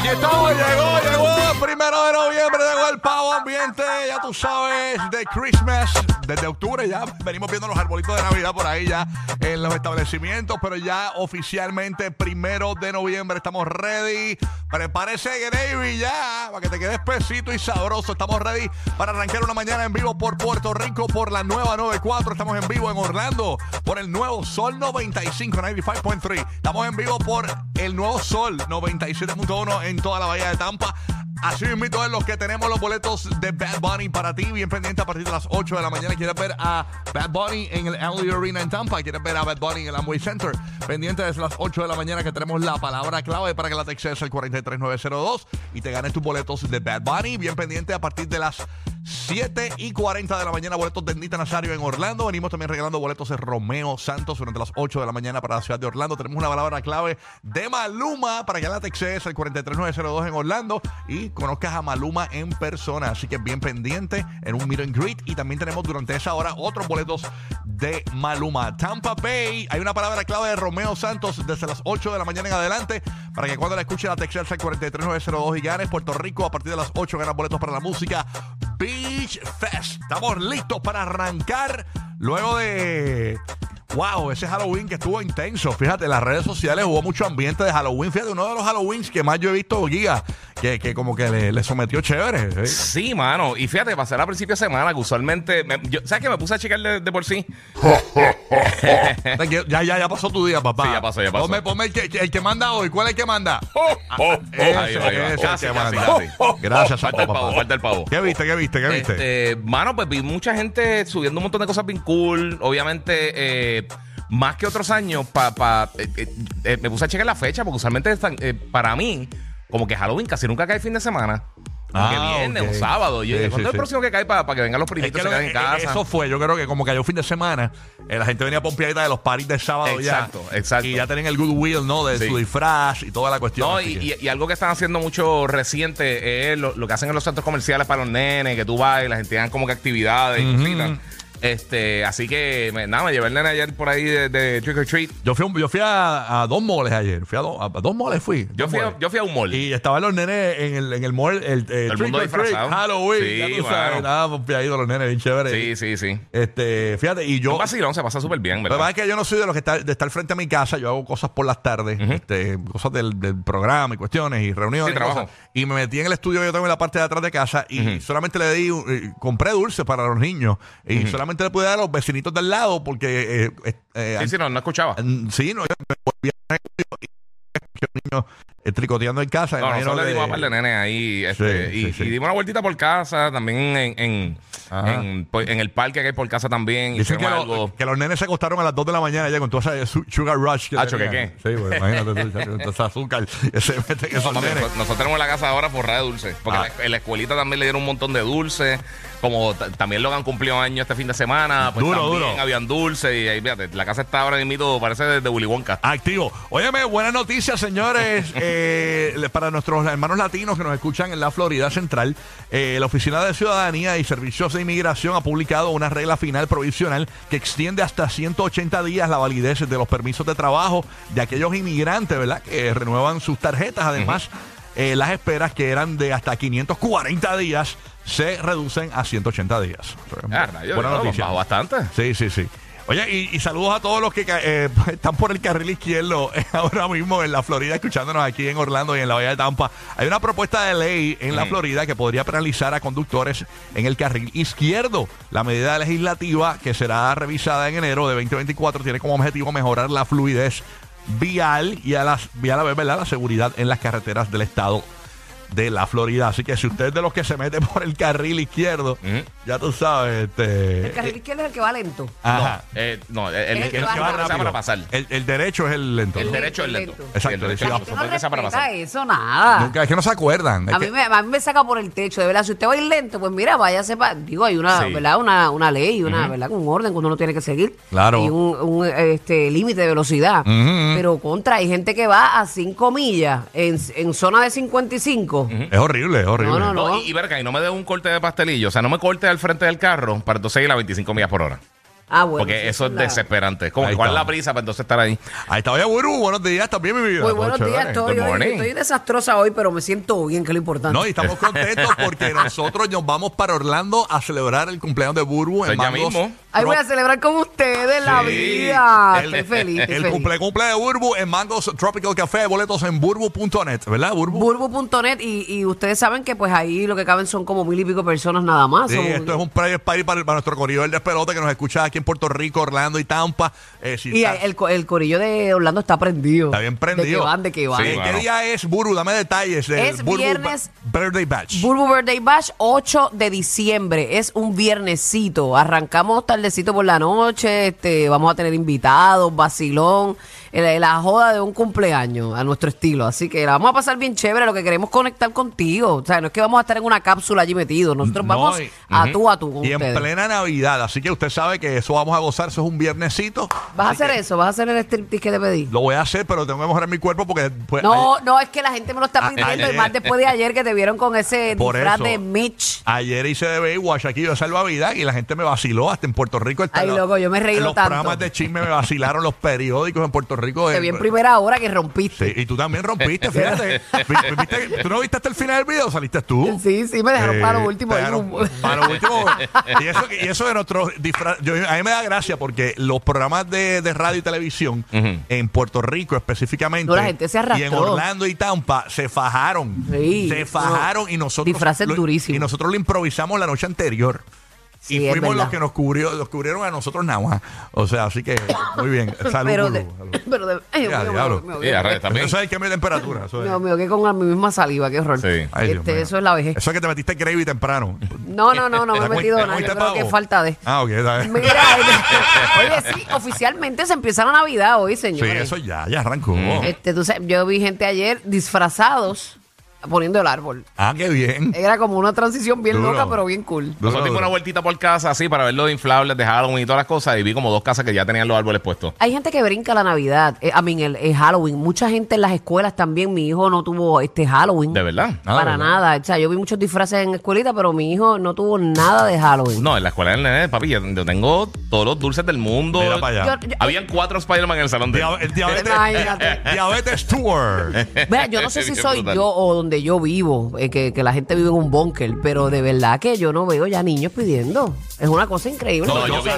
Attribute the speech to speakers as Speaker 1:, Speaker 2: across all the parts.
Speaker 1: Aquí estamos, llegó. Primero de noviembre llegó el pavo ambiente. Ya tú sabes, de Christmas. Desde octubre ya venimos viendo los arbolitos de Navidad por ahí ya en los establecimientos. Pero ya oficialmente, primero de noviembre, estamos ready. Prepárese, Gravy, ya. Para que te quedes pesito y sabroso. Estamos ready para arrancar una mañana en vivo por Puerto Rico, por la nueva 94. Estamos en vivo en Orlando, por el nuevo Sol 95, 95.3. Estamos en vivo por el nuevo Sol 97.1 en toda la bahía de Tampa. Así mismo es los que tenemos los boletos de Bad Bunny para ti, bien pendiente a partir de las 8 de la mañana. ¿Quieres ver a Bad Bunny en el Alley Arena en Tampa? ¿Quieres ver a Bad Bunny en el Amway Center? Pendiente desde las 8 de la mañana que tenemos la palabra clave para que la textes al 43902 y te ganes tus boletos de Bad Bunny. Bien pendiente a partir de las 7 y 40 de la mañana, boletos de Nita Nazario en Orlando. Venimos también regalando boletos de Romeo Santos durante las 8 de la mañana para la ciudad de Orlando. Tenemos una palabra clave de Maluma para que la textes al 43902 en Orlando y conozcas a Maluma en persona. Así que bien pendiente en un meet and greet. Y también tenemos durante esa hora otros boletos de Maluma. Tampa Bay, hay una palabra clave de Romeo Santos desde las 8 de la mañana en adelante para que cuando la escuche la textes al 43902 y ganes Puerto Rico a partir de las 8 ganas boletos para la música. Beach Fest. Estamos listos para arrancar luego de. Wow, ese Halloween que estuvo intenso. Fíjate, en las redes sociales hubo mucho ambiente de Halloween. Fíjate, uno de los Halloweens que más yo he visto, Giga, que, que como que le, le sometió chévere. ¿eh?
Speaker 2: Sí, mano. Y fíjate, pasé a principio de semana que usualmente. me- yo- ¿Sabes que me puse a checar de, de por sí?
Speaker 1: Ya, ya, ya pasó tu día, papá.
Speaker 2: Sí, ya pasó, ya pasó.
Speaker 1: Ponme, ponme el, que, el que manda hoy. ¿Cuál es el que manda? Gracias,
Speaker 2: Falta el pavo, falta el pavo.
Speaker 1: ¿Qué viste? ¿Qué viste? ¿Qué viste?
Speaker 2: Este, mano, pues vi mucha gente subiendo un montón de cosas bien cool. Obviamente, eh, más que otros años, pa, pa- eh, eh, eh, me puse a checar la fecha, porque usualmente están, para mí, como que Halloween casi nunca cae fin de semana. Como que
Speaker 1: Ah,
Speaker 2: viernes o sábado. Yo
Speaker 1: Sí,
Speaker 2: dije,
Speaker 1: sí,
Speaker 2: ¿cuándo es
Speaker 1: sí.
Speaker 2: el próximo que cae para que vengan los
Speaker 1: Es
Speaker 2: primitos
Speaker 1: que
Speaker 2: y se
Speaker 1: lo-
Speaker 2: en casa?
Speaker 1: Eso fue, yo creo que como cayó fin de semana, eh, la gente venía pompeadita de los paris de sábado
Speaker 2: Exacto,
Speaker 1: ya.
Speaker 2: exacto.
Speaker 1: Y ya tenían el goodwill, ¿no? De su disfraz y toda la cuestión.
Speaker 2: No, y,
Speaker 1: que-
Speaker 2: y- y algo que están haciendo mucho reciente es lo, lo que hacen en los centros comerciales para los nenes, que tú vas y la gente dan como que actividades y cositas. Este, así que me- nada, me llevé el nene ayer por ahí de, de Trick or Treat.
Speaker 1: Yo fui, a un- yo fui a, a dos moles ayer. Fui a, do- a dos moles fui.
Speaker 2: Yo
Speaker 1: dos
Speaker 2: fui, a,
Speaker 1: moles.
Speaker 2: yo fui a un mall.
Speaker 1: Y estaban los nenes en el, en el mall, el, eh,
Speaker 2: el
Speaker 1: trick or treat,
Speaker 2: disfrazado.
Speaker 1: Halloween.
Speaker 2: Sí,
Speaker 1: ya tú
Speaker 2: mano.
Speaker 1: sabes, nada, pompeaditos los nenes, bien chévere.
Speaker 2: Sí, sí, sí.
Speaker 1: Este, fíjate, y yo.
Speaker 2: Un vacilón se pasa súper bien,
Speaker 1: Lo que pasa
Speaker 2: ¿verdad?
Speaker 1: es que yo no soy de los que está, de estar frente a mi casa. Yo hago cosas por las tardes, este, cosas del, del programa y cuestiones y reuniones.
Speaker 2: Sí,
Speaker 1: y,
Speaker 2: trabajo.
Speaker 1: cosas. y me metí en el estudio que yo tengo en la parte de atrás de casa y solamente le di, eh, compré dulce para los niños y solamente le pude dar a los vecinitos del lado porque eh, eh, eh,
Speaker 2: Sí, sí, no, no escuchaba.
Speaker 1: sí, no, yo me volví a y escuché a los niños eh, tricoteando en casa.
Speaker 2: No, nosotros le dimos a par de nenes ahí este,
Speaker 1: Sí,
Speaker 2: y,
Speaker 1: sí, sí.
Speaker 2: y dimos una vueltita por casa, también en, en,
Speaker 1: Ajá.
Speaker 2: en, pues, en el parque que hay por casa también.
Speaker 1: Dicen que,
Speaker 2: hicimos
Speaker 1: lo-
Speaker 2: algo.
Speaker 1: que los nenes se acostaron a las 2 de la mañana ya con toda esa su- sugar rush. Que
Speaker 2: Acho, ¿que
Speaker 1: tenían.
Speaker 2: qué?
Speaker 1: Sí, pues imagínate tú, chacho, ese azúcar que se esos nenes.
Speaker 2: nosotros, nosotros tenemos la casa ahora forrada de dulce. Porque
Speaker 1: Ah.
Speaker 2: en la- en la escuelita también le dieron un montón de dulces. Como t- también Logan cumplió años este fin de semana. Pues
Speaker 1: Duro,
Speaker 2: también
Speaker 1: duro.
Speaker 2: habían dulces. Y ahí, fíjate, la casa está ahora mismo, parece de, de Willy Wonka.
Speaker 1: Activo. Óyeme, buenas noticias, señores. Eh, le- para nuestros hermanos latinos que nos escuchan en la Florida Central, eh, la Oficina de Ciudadanía y Servicios de Inmigración ha publicado una regla final provisional que extiende hasta 180 días la validez de los permisos de trabajo de aquellos inmigrantes, ¿verdad? Que renuevan sus tarjetas. Además, eh, las esperas que eran de hasta 540 días se reducen a 180 días.
Speaker 2: Ah,
Speaker 1: Buena
Speaker 2: no,
Speaker 1: noticia.
Speaker 2: bajó bastante.
Speaker 1: Sí, sí, sí. Oye, y, y saludos a todos los que eh, están por el carril izquierdo eh, ahora mismo en la Florida, escuchándonos aquí en Orlando y en la Bahía de Tampa. Hay una propuesta de ley en la Florida que podría penalizar a conductores en el carril izquierdo. La medida legislativa que será revisada en enero de 2024 tiene como objetivo mejorar la fluidez vial y a, las, y a la vez ¿verdad? la seguridad en las carreteras del estado de la Florida. Así que si usted es de los que se mete por el carril izquierdo,
Speaker 2: Ujú.
Speaker 1: ya tú sabes, este...
Speaker 3: El carril izquierdo es el que va lento.
Speaker 1: Ajá.
Speaker 2: Eh, no, el, el,
Speaker 3: Es
Speaker 2: el-
Speaker 3: que va rápido.
Speaker 2: sea para pasar.
Speaker 1: El, el derecho es el lento.
Speaker 2: El derecho es lento.
Speaker 3: lento.
Speaker 1: Exacto,
Speaker 2: el derecho es
Speaker 1: la-
Speaker 2: lento.
Speaker 3: Yo no
Speaker 2: Supone que sea para
Speaker 3: respeta
Speaker 2: pasar.
Speaker 3: eso, nada.
Speaker 1: Nunca, es que no se acuerdan. es
Speaker 3: A
Speaker 1: que-
Speaker 3: mí, me, a mí me saca por el techo, de verdad. Si usted va a ir lento, pues mira, váyase para. Digo, hay una,
Speaker 2: Sí.
Speaker 3: ¿verdad? Una, una ley, una, ¿verdad? Un orden que uno no tiene que seguir.
Speaker 1: Claro.
Speaker 3: Y un, un, este, límite de velocidad.
Speaker 1: Ujú.
Speaker 3: Pero contra, hay gente que va a 5 millas en, en zona de 55.
Speaker 1: Es horrible, es horrible.
Speaker 3: No, no,
Speaker 2: No, y, y verga, y no me dé un corte de pastelillo. O sea, no me corte al frente del carro para entonces ir a 25 millas por hora.
Speaker 3: Ah, bueno,
Speaker 2: Porque
Speaker 3: sí,
Speaker 2: eso es
Speaker 3: la-
Speaker 2: desesperante. Es como
Speaker 1: Ahí
Speaker 2: que cuál es la prisa para entonces estar ahí.
Speaker 1: Ahí está, oye, Buru, buenos días también, mi vida.
Speaker 3: Muy buenos días,
Speaker 1: chévere.
Speaker 3: estoy, hoy- estoy desastrosa hoy, pero me siento bien, que es lo importante.
Speaker 1: No, y estamos contentos porque nosotros nos vamos para Orlando a celebrar el cumpleaños de Burbu en
Speaker 2: ya
Speaker 1: Mangos
Speaker 2: mismo.
Speaker 3: Ahí voy a celebrar con ustedes la vida.
Speaker 1: El-
Speaker 3: estoy feliz, estoy
Speaker 1: El
Speaker 3: feliz.
Speaker 1: cumple, cumple de Burbu en Mangos Tropical Café, boletos en burbu.net, ¿verdad, Burbu?
Speaker 3: Burbu.net y, y ustedes saben que pues ahí lo que caben son como mil y pico personas nada más.
Speaker 1: Sí, esto es un private party para, para nuestro corredor de pelote que nos escucha aquí en Puerto Rico, Orlando y Tampa. Eh, si
Speaker 3: y
Speaker 1: está-
Speaker 3: el, co- el corillo de Orlando está prendido.
Speaker 1: Está bien prendido.
Speaker 3: De que van, de que van.
Speaker 1: Eh,
Speaker 2: Sí,
Speaker 1: ¿Qué
Speaker 2: mano.
Speaker 1: día es, Buru? Dame detalles. del
Speaker 3: Es
Speaker 1: Burbu
Speaker 3: viernes.
Speaker 1: Ba- Birthday Batch.
Speaker 3: Burbu Birthday Bash 8 de diciembre. Es un viernesito. Arrancamos tardecito por la noche. Este, vamos a tener invitados, vacilón. La joda de un cumpleaños a nuestro estilo. Así que la vamos a pasar bien chévere. Lo que queremos conectar contigo. O sea, no es que vamos a estar en una cápsula allí metidos. Nosotros
Speaker 1: No,
Speaker 3: vamos
Speaker 1: y-
Speaker 3: a tú a tú con
Speaker 1: Y en plena Navidad. Así que usted sabe que eso vamos a gozar. Eso es un viernesito.
Speaker 3: ¿Vas a hacer eso? ¿Vas a hacer el striptease que te pedí?
Speaker 1: Lo voy a hacer, pero tengo que mejorar mi cuerpo porque. pues,
Speaker 3: No, no, es que la gente me lo está
Speaker 1: A-
Speaker 3: pidiendo.
Speaker 1: ayer-
Speaker 3: y más después de ayer que te vieron con ese
Speaker 1: Por
Speaker 3: disfraz
Speaker 1: eso.
Speaker 3: de Mitch.
Speaker 1: Ayer hice de Baywatch aquí de salvavidas y la gente me vaciló hasta en Puerto Rico.
Speaker 3: Ay, loco, yo me
Speaker 1: en los
Speaker 3: tanto.
Speaker 1: programas de chisme me vacilaron los periódicos en Puerto Rico.
Speaker 3: Te
Speaker 1: eh,
Speaker 3: vi en primera hora que rompiste.
Speaker 1: Sí, y tú también rompiste, fíjate. Vi- viste- ¿Tú no viste hasta el final del video? ¿Saliste tú?
Speaker 3: Sí, sí, me dejaron
Speaker 1: Eh,
Speaker 3: para lo último.
Speaker 1: te
Speaker 3: ahí,
Speaker 1: dejaron
Speaker 3: un-
Speaker 1: para lo último. Y eso, y eso de nuestros disfraz. yo- a mí me da gracia porque los programas de, de radio y televisión
Speaker 2: Ujú.
Speaker 1: en Puerto Rico específicamente.
Speaker 3: No, la gente se arrastró.
Speaker 1: Y en Orlando y Tampa se fajaron.
Speaker 3: Sí,
Speaker 1: se fajaron y nosotros.
Speaker 3: disfraces
Speaker 1: lo-
Speaker 3: durísimos.
Speaker 1: Y nosotros lo improvisamos la noche anterior.
Speaker 3: Sí,
Speaker 1: y fuimos los que nos cubrió, los cubrieron a nosotros nada más. O sea, así que muy bien. Salud.
Speaker 3: pero, de,
Speaker 1: Salud.
Speaker 3: pero de, ay,
Speaker 1: Ya,
Speaker 3: mío,
Speaker 1: diablo.
Speaker 3: me- me- me-
Speaker 2: Sí, también.
Speaker 1: Eso es cambio de temperatura. Eso es.
Speaker 3: Me, me ahogué con la misma saliva, qué horror.
Speaker 2: Sí.
Speaker 1: Ay,
Speaker 3: Este,
Speaker 1: mío.
Speaker 3: eso es la vejez.
Speaker 1: Eso es que te metiste gravy temprano.
Speaker 3: No, no, no, no me he
Speaker 1: ¿Te
Speaker 3: metido nada. Yo creo que falta de.
Speaker 1: Ah, ok. está bien.
Speaker 3: Mira, oye, sí, oficialmente se empieza la Navidad hoy,
Speaker 1: Sí,
Speaker 3: señores.
Speaker 1: eso ya, ya arrancó.
Speaker 3: Este, tú sabes, yo vi gente ayer disfrazados poniendo el árbol.
Speaker 1: Ah, qué bien.
Speaker 3: Era como una transición bien
Speaker 1: Duro.
Speaker 3: loca, pero bien cool.
Speaker 1: Duro,
Speaker 2: Nosotros dimos una vueltita por casa así para ver los inflables de Halloween y todas las cosas y vi como dos casas que ya tenían los árboles puestos.
Speaker 3: Hay gente que brinca la Navidad, eh, I mean, el, el Halloween. Mucha gente en las escuelas también. Mi hijo no tuvo este Halloween.
Speaker 2: ¿De verdad?
Speaker 1: Ah,
Speaker 3: Para
Speaker 1: ¿verdad?
Speaker 3: nada. O sea, yo vi muchos disfraces en escuelita, pero mi hijo no tuvo nada de Halloween.
Speaker 2: No, en la escuela del nene, papi, yo yo tengo todos los dulces del mundo.
Speaker 1: Mira para allá.
Speaker 3: Yo- yo-
Speaker 2: Habían cuatro Spider-Man en el salón de
Speaker 1: Dia- el diabetes, diabetes tour.
Speaker 3: Mira, yo no sé si soy
Speaker 2: brutal.
Speaker 3: yo o donde yo vivo, eh, que, que la gente vive en un búnker, pero de verdad que yo no veo ya niños pidiendo. Es una cosa increíble.
Speaker 2: No, yo, vi-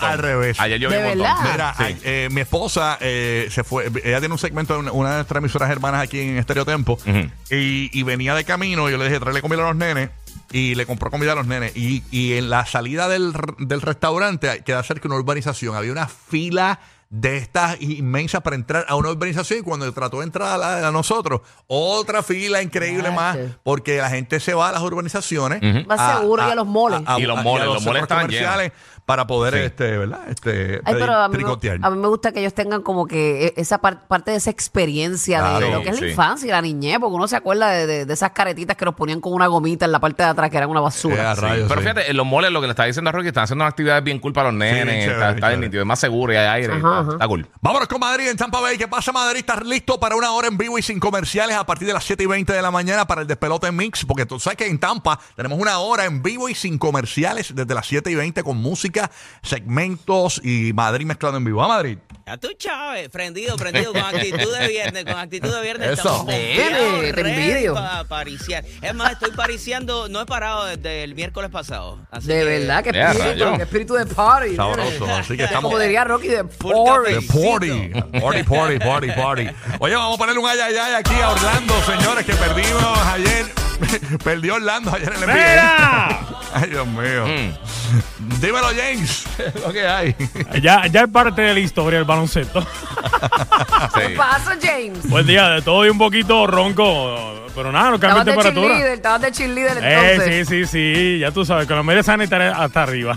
Speaker 1: al revés.
Speaker 2: Ayer yo vi
Speaker 3: ¿De
Speaker 2: un
Speaker 3: verdad?
Speaker 1: Mira,
Speaker 2: Sí.
Speaker 1: ay, eh, mi esposa eh, se fue, ella tiene un segmento de una, una de nuestras emisoras hermanas aquí en Estéreo Tempo
Speaker 2: Ujú.
Speaker 1: y, y venía de camino, yo le dije, tráele comida a los nenes y le compró comida a los nenes y, y en la salida del, del restaurante queda cerca de una urbanización, había una fila de estas inmensas para entrar a una urbanización y cuando trató de entrar a, la- a nosotros, otra fila increíble más porque la gente se va a las urbanizaciones.
Speaker 3: Más seguro y a los moles.
Speaker 2: Y los moles, los moles
Speaker 1: comerciales para poder,
Speaker 2: Sí.
Speaker 1: este, ¿verdad? Este,
Speaker 3: Ay, pero a mí,
Speaker 1: tricotear.
Speaker 3: me, a mí me gusta que ellos tengan como que e- esa par- parte de esa experiencia de-
Speaker 1: Claro,
Speaker 3: lo que es
Speaker 2: sí.
Speaker 3: la infancia y la niñez, porque uno se acuerda de, de- de esas caretitas que nos ponían con una gomita en la parte de atrás que eran una
Speaker 1: Eh,
Speaker 3: basura.
Speaker 1: a rayos,
Speaker 2: Pero
Speaker 1: sí.
Speaker 2: fíjate, en los moles lo que le está diciendo a Rocky, están haciendo actividades bien cool para los nenes,
Speaker 1: chévere,
Speaker 2: está, está
Speaker 1: chévere.
Speaker 2: bien nítido, es más seguro y hay aire,
Speaker 3: Ajá,
Speaker 2: está,
Speaker 3: ajá.
Speaker 2: está cool.
Speaker 1: Vámonos con Madrid en Tampa Bay. ¿Qué pasa, Madrid? ¿Estás listo para una hora en vivo y sin comerciales a partir de las 7 y 20 de la mañana para el despelote mix? Porque tú sabes que en Tampa tenemos una hora en vivo y sin comerciales desde las 7 y 20 con música, segmentos y Madrid mezclado en vivo. ¿A Madrid?
Speaker 4: Ya tú, Chávez, prendido, prendido, con actitud de viernes, con actitud de viernes.
Speaker 1: Eso.
Speaker 3: te envidio.
Speaker 4: pa' pariciar. Es más, estoy pariciando, no he parado desde el miércoles pasado. Así
Speaker 3: De
Speaker 4: que-
Speaker 3: verdad, que
Speaker 2: Ya,
Speaker 3: espíritu,
Speaker 2: rayo.
Speaker 3: espíritu de party.
Speaker 1: Sabroso. Así que estamos.
Speaker 3: Como diría Rocky, de party.
Speaker 1: The party. Party, party, party, party. Oye, vamos a ponerle un ay, ay, ay aquí a Orlando, señores, que perdimos ayer. Perdió Orlando ayer en el
Speaker 5: ¡Mira!
Speaker 1: Ay, Dios mío.
Speaker 2: Mm.
Speaker 1: Dímelo, James. lo que hay.
Speaker 5: Ya, ya es parte de la historia del baloncesto.
Speaker 3: ¿Qué
Speaker 2: Sí.
Speaker 3: pasa, James?
Speaker 5: Buen día, de todo y un poquito ronco. Pero nada, de
Speaker 3: de
Speaker 5: temperatura.
Speaker 3: estabas de cheerleader
Speaker 5: Eh,
Speaker 3: entonces.
Speaker 5: sí, sí, sí. Ya tú sabes, con la media sanitaria hasta arriba.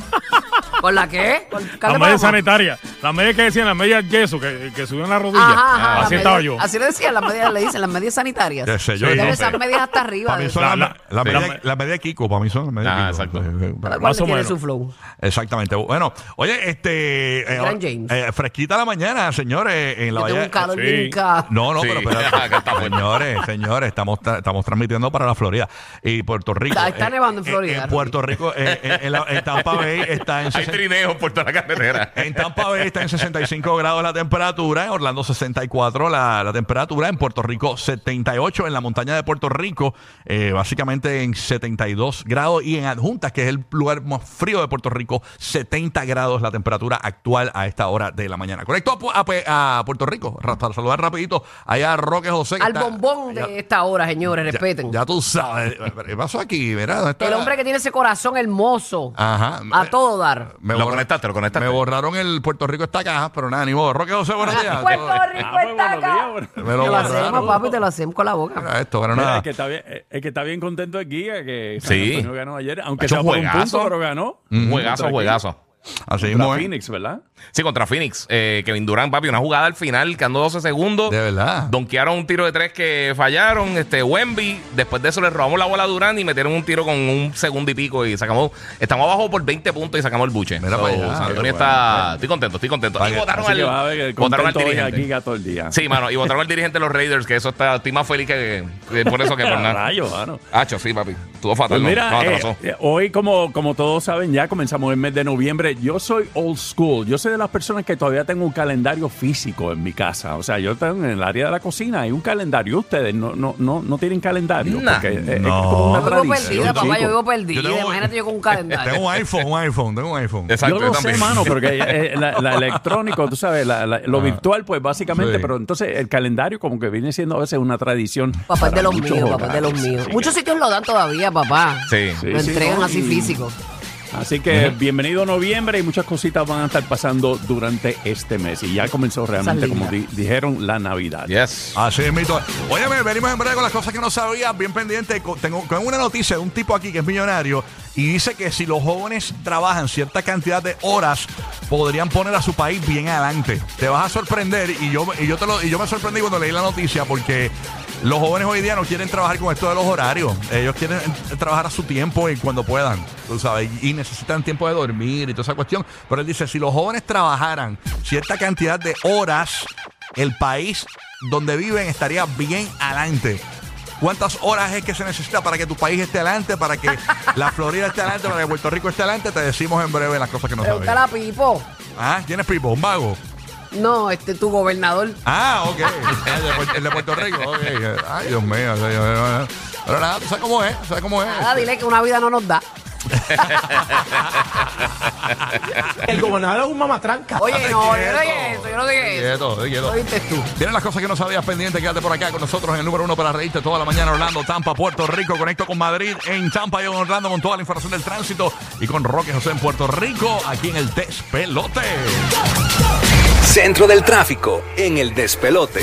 Speaker 3: ¿Con la qué? ¿Con
Speaker 5: la media sanitaria. La media que decían, la media yeso, que, que subían la rodilla.
Speaker 3: Ajá, ajá,
Speaker 5: así
Speaker 3: las
Speaker 5: estaba
Speaker 3: medias-
Speaker 5: yo.
Speaker 3: Así le decían, las medias, le dicen, las medias sanitarias.
Speaker 1: Qué sé yo.
Speaker 5: Sí,
Speaker 1: no sé.
Speaker 3: medias hasta arriba.
Speaker 1: Para mí son
Speaker 5: La-
Speaker 1: la,
Speaker 5: la-
Speaker 1: la
Speaker 5: sí.
Speaker 1: media,
Speaker 5: la-
Speaker 1: la media Kiko, para mí son las medias
Speaker 2: Ah,
Speaker 1: Kiko.
Speaker 2: exacto.
Speaker 1: Eh, eh,
Speaker 3: cual
Speaker 5: Más o
Speaker 3: tiene
Speaker 5: menos.
Speaker 3: su flow.
Speaker 1: Exactamente. Bueno, oye, este. eh,
Speaker 3: James.
Speaker 1: eh, fresquita la mañana, señores, en la
Speaker 3: Yo tengo
Speaker 1: bahía.
Speaker 3: un calor
Speaker 5: Sí.
Speaker 1: No, no,
Speaker 2: Sí.
Speaker 1: pero
Speaker 2: bueno.
Speaker 1: señores, señores, estamos, estamos transmitiendo para la Florida y Puerto Rico.
Speaker 3: Está- está
Speaker 1: Eh,
Speaker 3: nevando en Florida,
Speaker 1: En Puerto Rico, en, la- en Tampa Bay está en
Speaker 2: trineo por toda la carretera.
Speaker 1: En Tampa Bay está en 65 grados la temperatura, en Orlando 64 la, la temperatura, en Puerto Rico 78, en la montaña de Puerto Rico eh, básicamente en 72 grados y en Adjuntas, que es el lugar más frío de Puerto Rico, 70 grados la temperatura actual a esta hora de la mañana. Conecto a, Puerto Rico ra- para saludar rapidito allá a Roque José.
Speaker 3: Al
Speaker 1: está-
Speaker 3: bombón
Speaker 1: ya-
Speaker 3: de esta hora, señores,
Speaker 1: ya-
Speaker 3: respeten.
Speaker 1: Ya, tú sabes. ¿Qué pasó aquí? Mira, ¿dónde está
Speaker 3: El hombre que tiene ese corazón hermoso.
Speaker 1: Ajá.
Speaker 3: A todo dar.
Speaker 1: Me
Speaker 2: Lo
Speaker 1: borra-
Speaker 2: conectaste, lo conectaste.
Speaker 1: Me borraron el Puerto Rico esta caja, pero nada, ni modo. Roque José, buenos días.
Speaker 3: Puerto Rico
Speaker 5: Ah, pues,
Speaker 3: está
Speaker 5: buenos
Speaker 3: acá.
Speaker 5: días.
Speaker 1: Me lo
Speaker 3: Te lo
Speaker 1: borraron.
Speaker 3: hacemos, papi, te lo hacemos con la boca.
Speaker 1: Mira esto, pero
Speaker 5: Mira,
Speaker 1: nada.
Speaker 5: el, que está bien, el que está bien contento es Guía, que San
Speaker 2: Sí.
Speaker 5: Antonio ganó ayer, aunque
Speaker 2: hecho
Speaker 5: sea
Speaker 2: un
Speaker 5: por un
Speaker 2: juegazo.
Speaker 5: punto, pero ganó.
Speaker 2: Un juegazo, juegazo.
Speaker 1: Así
Speaker 5: Contra
Speaker 1: mismo, ¿eh?
Speaker 5: Phoenix, ¿verdad?
Speaker 2: Sí, contra Phoenix. Eh, Kevin Durant, papi, una jugada al final, quedando 12 segundos.
Speaker 1: De verdad.
Speaker 2: Donkearon un tiro de tres que fallaron. Este, Wemby. Después de eso le robamos la bola a Durant y metieron un tiro con un segundo y pico. Y sacamos. Estamos abajo por 20 puntos y sacamos el buche.
Speaker 1: Mira para allá.
Speaker 2: San Antonio está.
Speaker 5: bueno.
Speaker 2: Estoy contento, estoy contento.
Speaker 1: Vaya,
Speaker 2: Y votaron al,
Speaker 5: que
Speaker 2: al dirigente.
Speaker 5: aquí todo el día.
Speaker 2: Sí, mano. Y votaron al dirigente de los Raiders, que eso está. Estoy más feliz que, que por eso que por nada.
Speaker 5: Rayo, mano.
Speaker 2: Hacho, sí, papi. Estuvo fatal.
Speaker 5: Pues mira,
Speaker 2: no
Speaker 5: eh, eh, hoy como, como todos saben ya comenzamos el mes de noviembre. Yo soy old school. Yo soy de las personas que todavía tengo un calendario físico en mi casa. O sea, yo tengo en el área de la cocina hay un calendario. Ustedes no, no, no, no tienen calendario.
Speaker 2: Nah.
Speaker 5: porque eh, es,
Speaker 1: No.
Speaker 5: como una
Speaker 3: Yo vivo perdida, papá, yo vivo perdida.
Speaker 1: Yo tengo-
Speaker 3: Imagínate yo con un calendario.
Speaker 1: Tengo un iPhone, un iPhone, tengo un iPhone.
Speaker 2: Exacto,
Speaker 5: Yo lo sé, mano, porque eh, la, la electrónico, tú sabes, la- la- lo virtual, pues básicamente,
Speaker 1: Sí.
Speaker 5: pero entonces el calendario como que viene siendo a veces una tradición.
Speaker 3: Papá es de los míos, papá es de los míos. Muchos sitios lo dan todavía, papá.
Speaker 2: Sí.
Speaker 5: Sí,
Speaker 3: Lo
Speaker 5: sí,
Speaker 3: entregan
Speaker 5: ¿no?
Speaker 3: así
Speaker 5: Y-
Speaker 3: físico.
Speaker 5: Así que bienvenido noviembre y muchas cositas van a estar pasando durante este mes. Y ya comenzó realmente, como di- dijeron, la Navidad.
Speaker 2: Yes.
Speaker 1: Así es, mito. Óyeme, venimos en breve con las cosas que no sabías, bien pendiente. Co- Tengo, tengo una noticia de un tipo aquí que es millonario y dice que si los jóvenes trabajan cierta cantidad de horas, podrían poner a su país bien adelante. Te vas a sorprender y yo, y yo, te lo, y yo me sorprendí cuando leí la noticia porque los jóvenes hoy día no quieren trabajar con esto de los horarios. Ellos quieren trabajar a su tiempo y cuando puedan, tú sabes, y necesitan tiempo de dormir y toda esa cuestión. Pero él dice, si los jóvenes trabajaran cierta cantidad de horas, el país donde viven estaría bien adelante. ¿Cuántas horas es que se necesita para que tu país esté adelante, para que la Florida esté adelante, para que Puerto Rico esté adelante? Te decimos en breve las cosas que no
Speaker 3: Pregúntale
Speaker 1: sabes.
Speaker 3: a Pipo.
Speaker 1: Ah, ¿quién es Pipo? ¿Un vago?
Speaker 3: No, este tu gobernador.
Speaker 1: Ah, ok. El de, Puer- el de Puerto Rico, ok. Ay, Dios mío. Pero nada, tú sabes cómo es, sabes cómo es.
Speaker 3: Nada, dile que una vida no nos da.
Speaker 6: El gobernador es un mamatranca.
Speaker 3: Oye, no, yo
Speaker 1: quieto.
Speaker 3: no dije eso, yo no dije eso.
Speaker 1: Quieto, quieto.
Speaker 3: Tú.
Speaker 1: Tienes las cosas que no sabías pendiente, quédate por acá con nosotros en el número uno para reírte toda la mañana. Orlando, Tampa, Puerto Rico. Conecto con Madrid en Tampa y en Orlando con toda la información del tránsito. Y con Roque José en Puerto Rico, aquí en el Despelote.
Speaker 7: Centro del tráfico en el despelote.